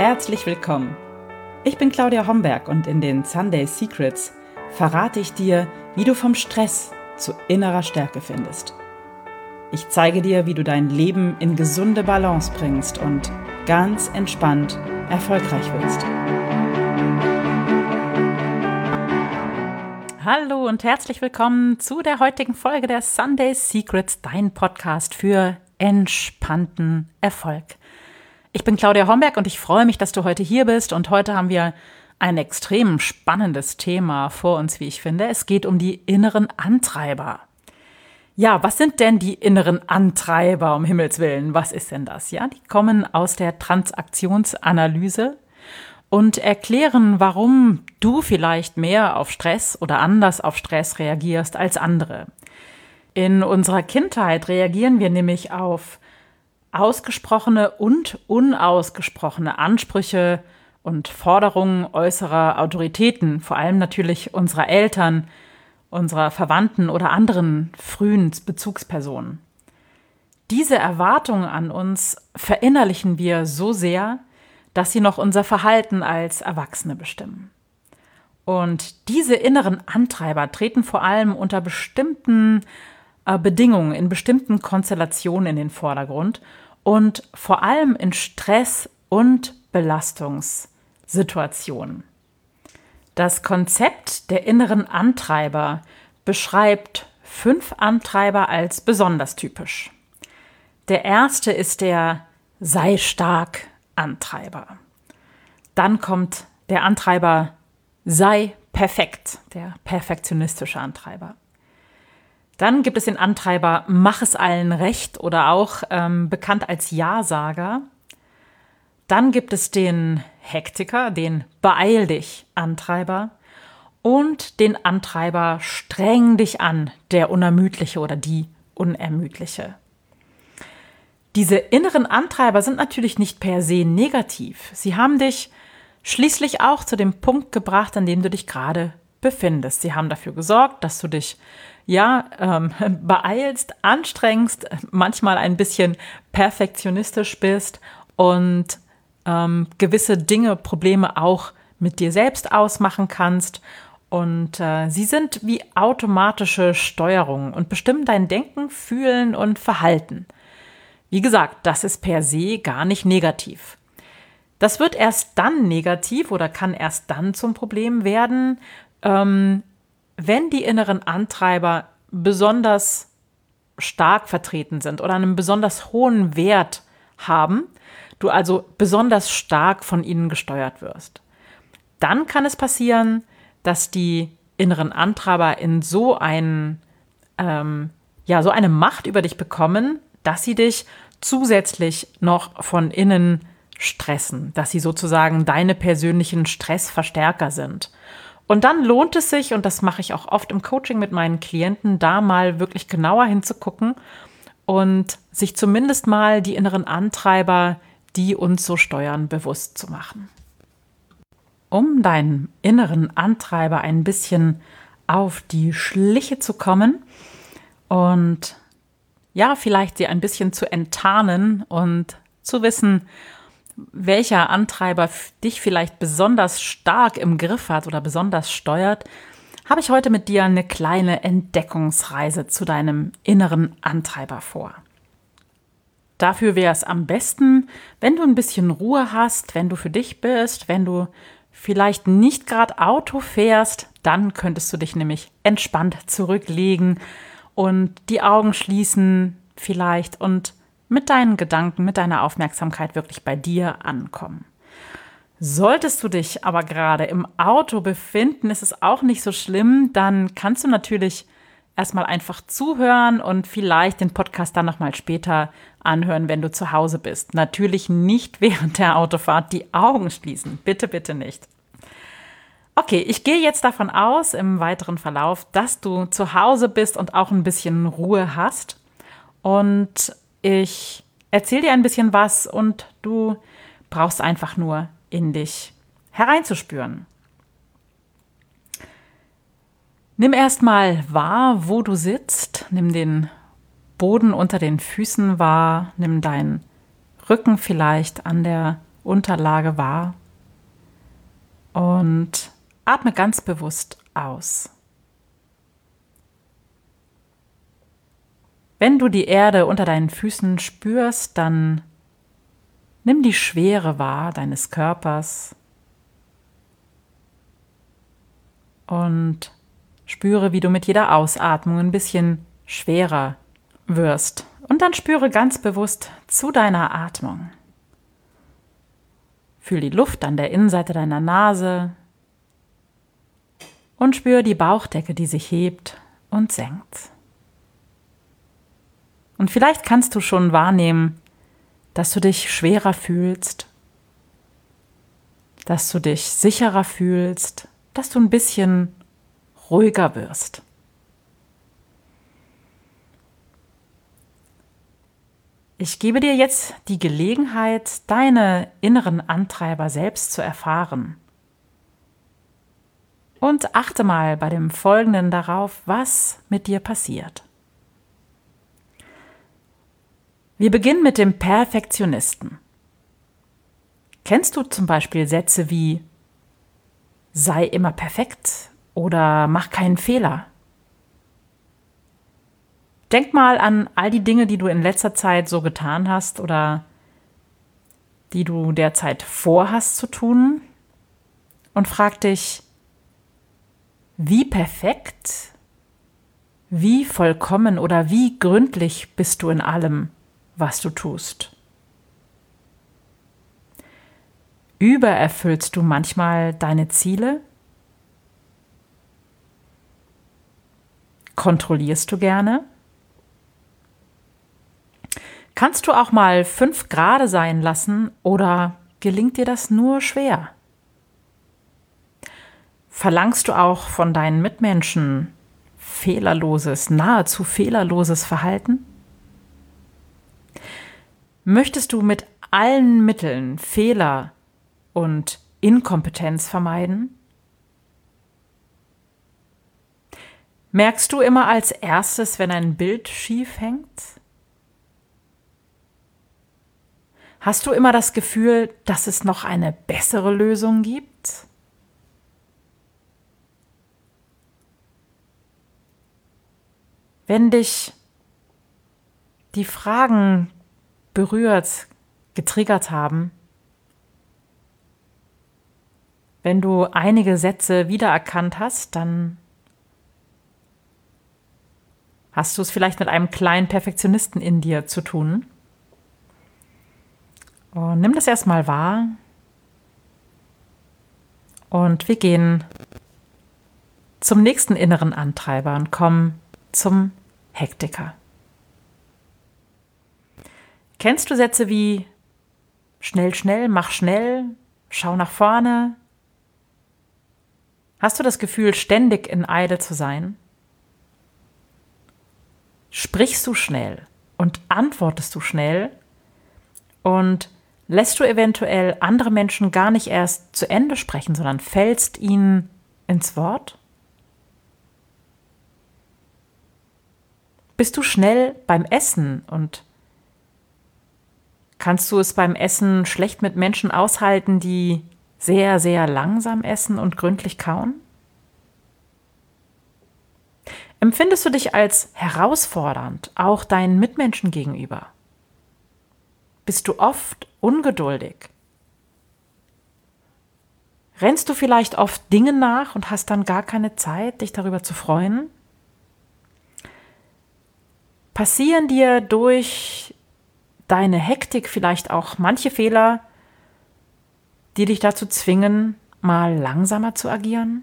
Herzlich willkommen. Ich bin Claudia Homberg und in den Sunday Secrets verrate ich dir, wie du vom Stress zu innerer Stärke findest. Ich zeige dir, wie du dein Leben in gesunde Balance bringst und ganz entspannt erfolgreich wirst. Hallo und herzlich willkommen zu der heutigen Folge der Sunday Secrets, dein Podcast für entspannten Erfolg. Ich bin Claudia Homberg und ich freue mich, dass du heute hier bist. Und heute haben wir ein extrem spannendes Thema vor uns, wie ich finde. Es geht um die inneren Antreiber. Ja, was sind denn die inneren Antreiber, um Himmels Willen? Was ist denn das? Ja, die kommen aus der Transaktionsanalyse und erklären, warum du vielleicht mehr auf Stress oder anders auf Stress reagierst als andere. In unserer Kindheit reagieren wir nämlich auf ausgesprochene und unausgesprochene Ansprüche und Forderungen äußerer Autoritäten, vor allem natürlich unserer Eltern, unserer Verwandten oder anderen frühen Bezugspersonen. Diese Erwartungen an uns verinnerlichen wir so sehr, dass sie noch unser Verhalten als Erwachsene bestimmen. Und diese inneren Antreiber treten vor allem unter bestimmten äh, Bedingungen, in bestimmten Konstellationen in den Vordergrund und vor allem in Stress- und Belastungssituationen. Das Konzept der inneren Antreiber beschreibt fünf Antreiber als besonders typisch. Der erste ist der Sei stark Antreiber. Dann kommt der Antreiber Sei perfekt, der perfektionistische Antreiber. Dann gibt es den Antreiber Mach es allen recht oder auch ähm, bekannt als Ja-Sager. Dann gibt es den Hektiker, den Beeil dich Antreiber und den Antreiber Streng dich an, der Unermüdliche oder die Unermüdliche. Diese inneren Antreiber sind natürlich nicht per se negativ. Sie haben dich schließlich auch zu dem Punkt gebracht, an dem du dich gerade befindest. Sie haben dafür gesorgt, dass du dich ja, ähm, beeilst, anstrengst, manchmal ein bisschen perfektionistisch bist und ähm, gewisse Dinge, Probleme auch mit dir selbst ausmachen kannst. Und äh, sie sind wie automatische Steuerungen und bestimmen dein Denken, Fühlen und Verhalten. Wie gesagt, das ist per se gar nicht negativ. Das wird erst dann negativ oder kann erst dann zum Problem werden, ähm, wenn die inneren Antreiber besonders stark vertreten sind oder einen besonders hohen Wert haben, du also besonders stark von ihnen gesteuert wirst. Dann kann es passieren, dass die inneren Antreiber in so einen, ähm, ja, so eine Macht über dich bekommen, dass sie dich zusätzlich noch von innen stressen, dass sie sozusagen deine persönlichen Stressverstärker sind. Und dann lohnt es sich, und das mache ich auch oft im Coaching mit meinen Klienten, da mal wirklich genauer hinzugucken und sich zumindest mal die inneren Antreiber, die uns so steuern, bewusst zu machen. Um deinen inneren Antreiber ein bisschen auf die Schliche zu kommen und ja, vielleicht sie ein bisschen zu enttarnen und zu wissen, welcher Antreiber dich vielleicht besonders stark im Griff hat oder besonders steuert, habe ich heute mit dir eine kleine Entdeckungsreise zu deinem inneren Antreiber vor. Dafür wäre es am besten, wenn du ein bisschen Ruhe hast, wenn du für dich bist, wenn du vielleicht nicht gerade Auto fährst, dann könntest du dich nämlich entspannt zurücklegen und die Augen schließen vielleicht und mit deinen Gedanken, mit deiner Aufmerksamkeit wirklich bei dir ankommen. Solltest du dich aber gerade im Auto befinden, ist es auch nicht so schlimm, dann kannst du natürlich erstmal einfach zuhören und vielleicht den Podcast dann nochmal später anhören, wenn du zu Hause bist. Natürlich nicht während der Autofahrt die Augen schließen. Bitte, bitte nicht. Okay, ich gehe jetzt davon aus im weiteren Verlauf, dass du zu Hause bist und auch ein bisschen Ruhe hast. Und ich erzähle dir ein bisschen was und du brauchst einfach nur in dich hereinzuspüren. Nimm erstmal wahr, wo du sitzt. Nimm den Boden unter den Füßen wahr. Nimm deinen Rücken vielleicht an der Unterlage wahr und atme ganz bewusst aus. Wenn du die Erde unter deinen Füßen spürst, dann nimm die Schwere wahr deines Körpers und spüre, wie du mit jeder Ausatmung ein bisschen schwerer wirst. Und dann spüre ganz bewusst zu deiner Atmung. Fühl die Luft an der Innenseite deiner Nase und spüre die Bauchdecke, die sich hebt und senkt. Und vielleicht kannst du schon wahrnehmen, dass du dich schwerer fühlst, dass du dich sicherer fühlst, dass du ein bisschen ruhiger wirst. Ich gebe dir jetzt die Gelegenheit, deine inneren Antreiber selbst zu erfahren. Und achte mal bei dem Folgenden darauf, was mit dir passiert. Wir beginnen mit dem Perfektionisten. Kennst du zum Beispiel Sätze wie sei immer perfekt oder mach keinen Fehler? Denk mal an all die Dinge, die du in letzter Zeit so getan hast oder die du derzeit vorhast zu tun und frag dich, wie perfekt, wie vollkommen oder wie gründlich bist du in allem, was du tust. Übererfüllst du manchmal deine Ziele? Kontrollierst du gerne? Kannst du auch mal fünf Grade sein lassen oder gelingt dir das nur schwer? Verlangst du auch von deinen Mitmenschen fehlerloses, nahezu fehlerloses Verhalten? Möchtest du mit allen Mitteln Fehler und Inkompetenz vermeiden? Merkst du immer als erstes, wenn ein Bild schief hängt? Hast du immer das Gefühl, dass es noch eine bessere Lösung gibt? Wenn dich die Fragen berührt, getriggert haben, wenn du einige Sätze wiedererkannt hast, dann hast du es vielleicht mit einem kleinen Perfektionisten in dir zu tun. Und nimm das erstmal wahr. Und wir gehen zum nächsten inneren Antreiber und kommen zum Hektiker. Kennst du Sätze wie schnell, schnell, mach schnell, schau nach vorne? Hast du das Gefühl, ständig in Eile zu sein? Sprichst du schnell und antwortest du schnell und lässt du eventuell andere Menschen gar nicht erst zu Ende sprechen, sondern fällst ihnen ins Wort? Bist du schnell beim Essen und Kannst du es beim Essen schlecht mit Menschen aushalten, die sehr, sehr langsam essen und gründlich kauen? Empfindest du dich als herausfordernd, auch deinen Mitmenschen gegenüber? Bist du oft ungeduldig? Rennst du vielleicht oft Dinge nach und hast dann gar keine Zeit, dich darüber zu freuen? Passieren dir durch deine Hektik, vielleicht auch manche Fehler, die dich dazu zwingen, mal langsamer zu agieren?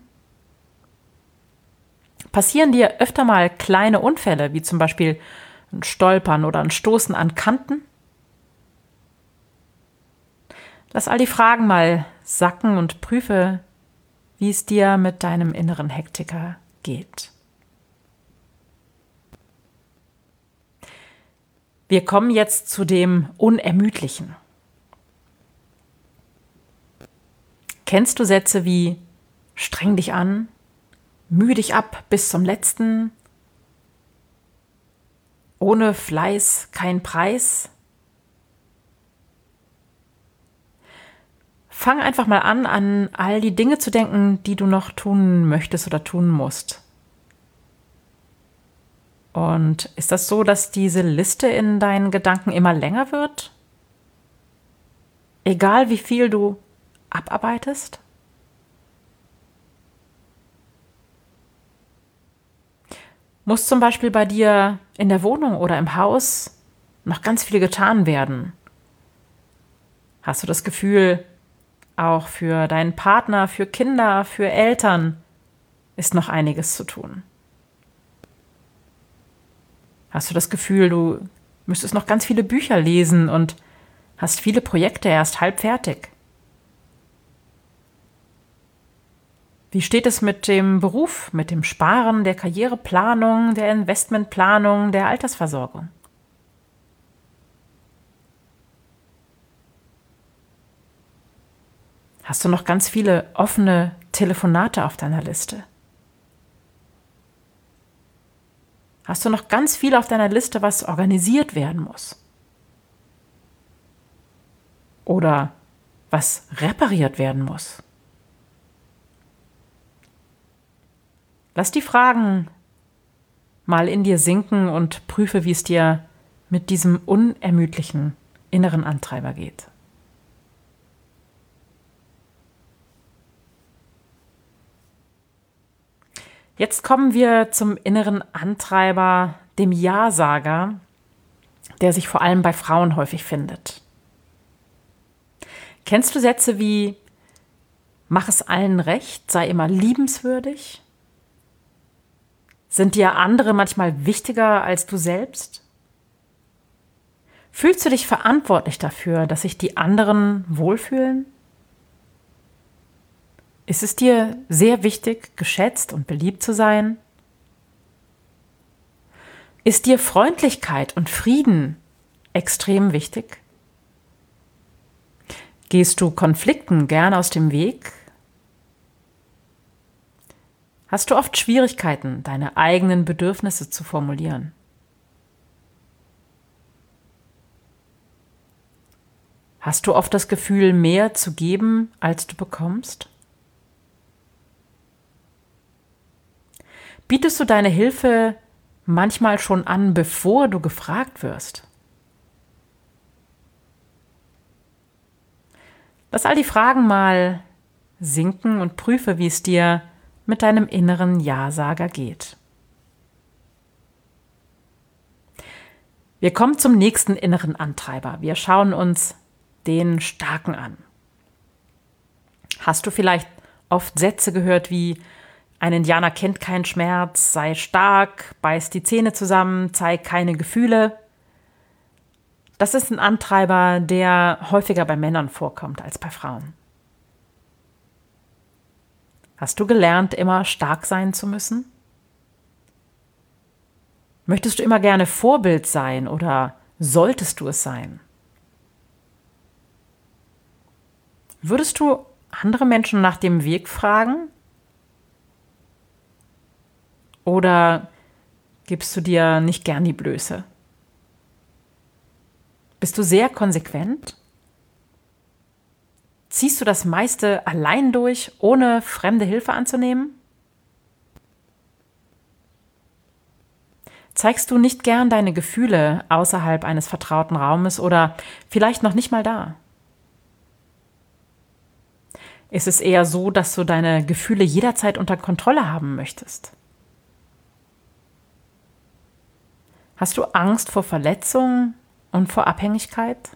Passieren dir öfter mal kleine Unfälle, wie zum Beispiel ein Stolpern oder ein Stoßen an Kanten? Lass all die Fragen mal sacken und prüfe, wie es dir mit deinem inneren Hektiker geht. Wir kommen jetzt zu dem Unermüdlichen. Kennst du Sätze wie streng dich an, müh dich ab bis zum letzten, ohne Fleiß kein Preis? fang einfach mal an, an all die Dinge zu denken, die du noch tun möchtest oder tun musst. Und ist das so, dass diese Liste in deinen Gedanken immer länger wird? Egal wie viel du abarbeitest? Muss zum Beispiel bei dir in der Wohnung oder im Haus noch ganz viel getan werden? Hast du das Gefühl, auch für deinen Partner, für Kinder, für Eltern ist noch einiges zu tun? Hast du das Gefühl, du müsstest noch ganz viele Bücher lesen und hast viele Projekte erst halb fertig? Wie steht es mit dem Beruf, mit dem Sparen, der Karriereplanung, der Investmentplanung, der Altersversorgung? Hast du noch ganz viele offene Telefonate auf deiner Liste? Hast du noch ganz viel auf deiner Liste, was organisiert werden muss? Oder was repariert werden muss? Lass die Fragen mal in dir sinken und prüfe, wie es dir mit diesem unermüdlichen inneren Antreiber geht. Jetzt kommen wir zum inneren Antreiber, dem Ja-Sager, der sich vor allem bei Frauen häufig findet. Kennst du Sätze wie Mach es allen recht, sei immer liebenswürdig? Sind dir andere manchmal wichtiger als du selbst? Fühlst du dich verantwortlich dafür, dass sich die anderen wohlfühlen? Ist es dir sehr wichtig, geschätzt und beliebt zu sein? Ist dir Freundlichkeit und Frieden extrem wichtig? Gehst du Konflikten gern aus dem Weg Hast du oft Schwierigkeiten, deine eigenen Bedürfnisse zu formulieren? Hast du oft das Gefühl, mehr zu geben, als du bekommst? Bietest du deine Hilfe manchmal schon an, bevor du gefragt wirst? Lass all die Fragen mal sinken und prüfe, wie es dir mit deinem inneren Ja-Sager geht. Wir kommen zum nächsten inneren Antreiber. Wir schauen uns den Starken an. Hast du vielleicht oft Sätze gehört wie ein Indianer kennt keinen Schmerz, sei stark, beiß die Zähne zusammen, zeig keine Gefühle. Das ist ein Antreiber, der häufiger bei Männern vorkommt als bei Frauen. Hast du gelernt, immer stark sein zu müssen? Möchtest du immer gerne Vorbild sein oder solltest du es sein? Würdest du andere Menschen nach dem Weg fragen? Oder gibst du dir nicht gern die Blöße? Bist du sehr konsequent? Ziehst du das meiste allein durch, ohne fremde Hilfe anzunehmen? Zeigst du nicht gern deine Gefühle außerhalb eines vertrauten Raumes oder vielleicht noch nicht mal da? Ist es eher so, dass du deine Gefühle jederzeit unter Kontrolle haben möchtest? Hast du Angst vor Verletzung und vor Abhängigkeit?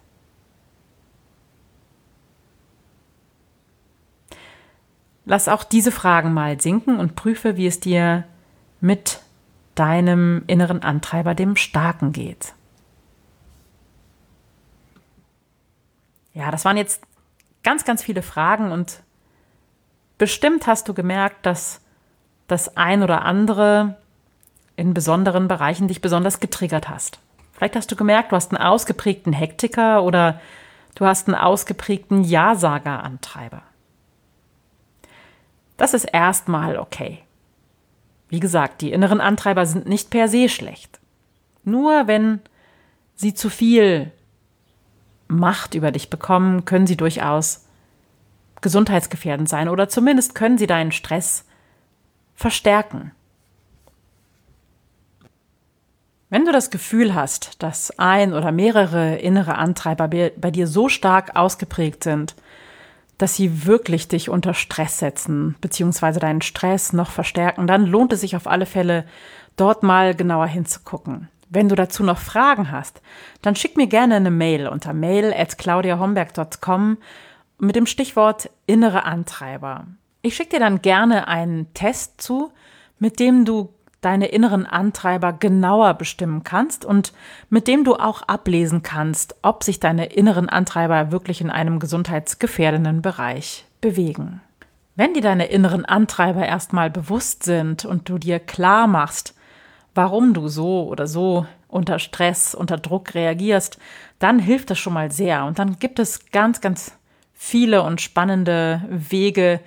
Lass auch diese Fragen mal sinken und prüfe, wie es dir mit deinem inneren Antreiber, dem Starken, geht. Ja, das waren jetzt ganz, ganz viele Fragen und bestimmt hast du gemerkt, dass das ein oder andere in besonderen Bereichen dich besonders getriggert hast. Vielleicht hast du gemerkt, du hast einen ausgeprägten Hektiker oder du hast einen ausgeprägten Ja-Sager-Antreiber. Das ist erstmal okay. Wie gesagt, die inneren Antreiber sind nicht per se schlecht. Nur wenn sie zu viel Macht über dich bekommen, können sie durchaus gesundheitsgefährdend sein oder zumindest können sie deinen Stress verstärken. Wenn du das Gefühl hast, dass ein oder mehrere innere Antreiber bei dir so stark ausgeprägt sind, dass sie wirklich dich unter Stress setzen, beziehungsweise deinen Stress noch verstärken, dann lohnt es sich auf alle Fälle, dort mal genauer hinzugucken. Wenn du dazu noch Fragen hast, dann schick mir gerne eine Mail unter mail at claudiahomberg.com mit dem Stichwort innere Antreiber. Ich schicke dir dann gerne einen Test zu, mit dem du deine inneren Antreiber genauer bestimmen kannst und mit dem du auch ablesen kannst, ob sich deine inneren Antreiber wirklich in einem gesundheitsgefährdenden Bereich bewegen. Wenn dir deine inneren Antreiber erstmal bewusst sind und du dir klar machst, warum du so oder so unter Stress, unter Druck reagierst, dann hilft das schon mal sehr. Und dann gibt es ganz, ganz viele und spannende Wege,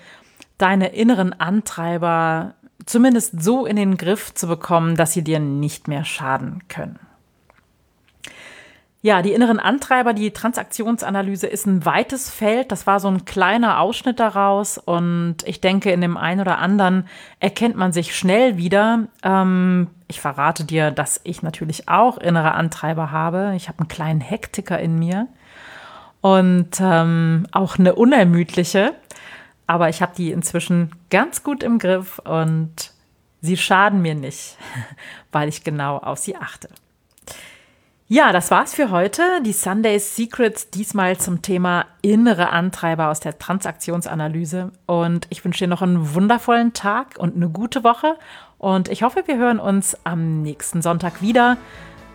deine inneren Antreiber zumindest so in den Griff zu bekommen, dass sie dir nicht mehr schaden können. Ja, die inneren Antreiber, die Transaktionsanalyse ist ein weites Feld. Das war so ein kleiner Ausschnitt daraus. Und ich denke, in dem einen oder anderen erkennt man sich schnell wieder. Ähm, ich verrate dir, dass ich natürlich auch innere Antreiber habe. Ich habe einen kleinen Hektiker in mir und ähm, auch eine unermüdliche. Aber ich habe die inzwischen ganz gut im Griff und sie schaden mir nicht, weil ich genau auf sie achte. Ja, das war's für heute. Die Sunday Secrets diesmal zum Thema innere Antreiber aus der Transaktionsanalyse. Und ich wünsche dir noch einen wundervollen Tag und eine gute Woche. Und ich hoffe, wir hören uns am nächsten Sonntag wieder.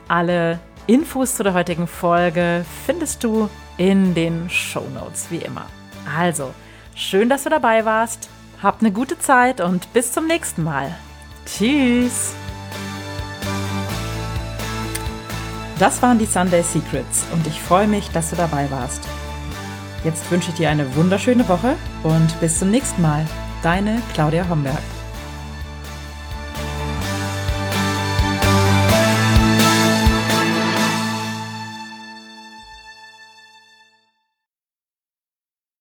Alle Infos zu der heutigen Folge findest du in den Show Notes, wie immer. Also, Schön, dass du dabei warst. Hab eine gute Zeit und bis zum nächsten Mal. Tschüss. Das waren die Sunday Secrets und ich freue mich, dass du dabei warst. Jetzt wünsche ich dir eine wunderschöne Woche und bis zum nächsten Mal. Deine Claudia Homberg.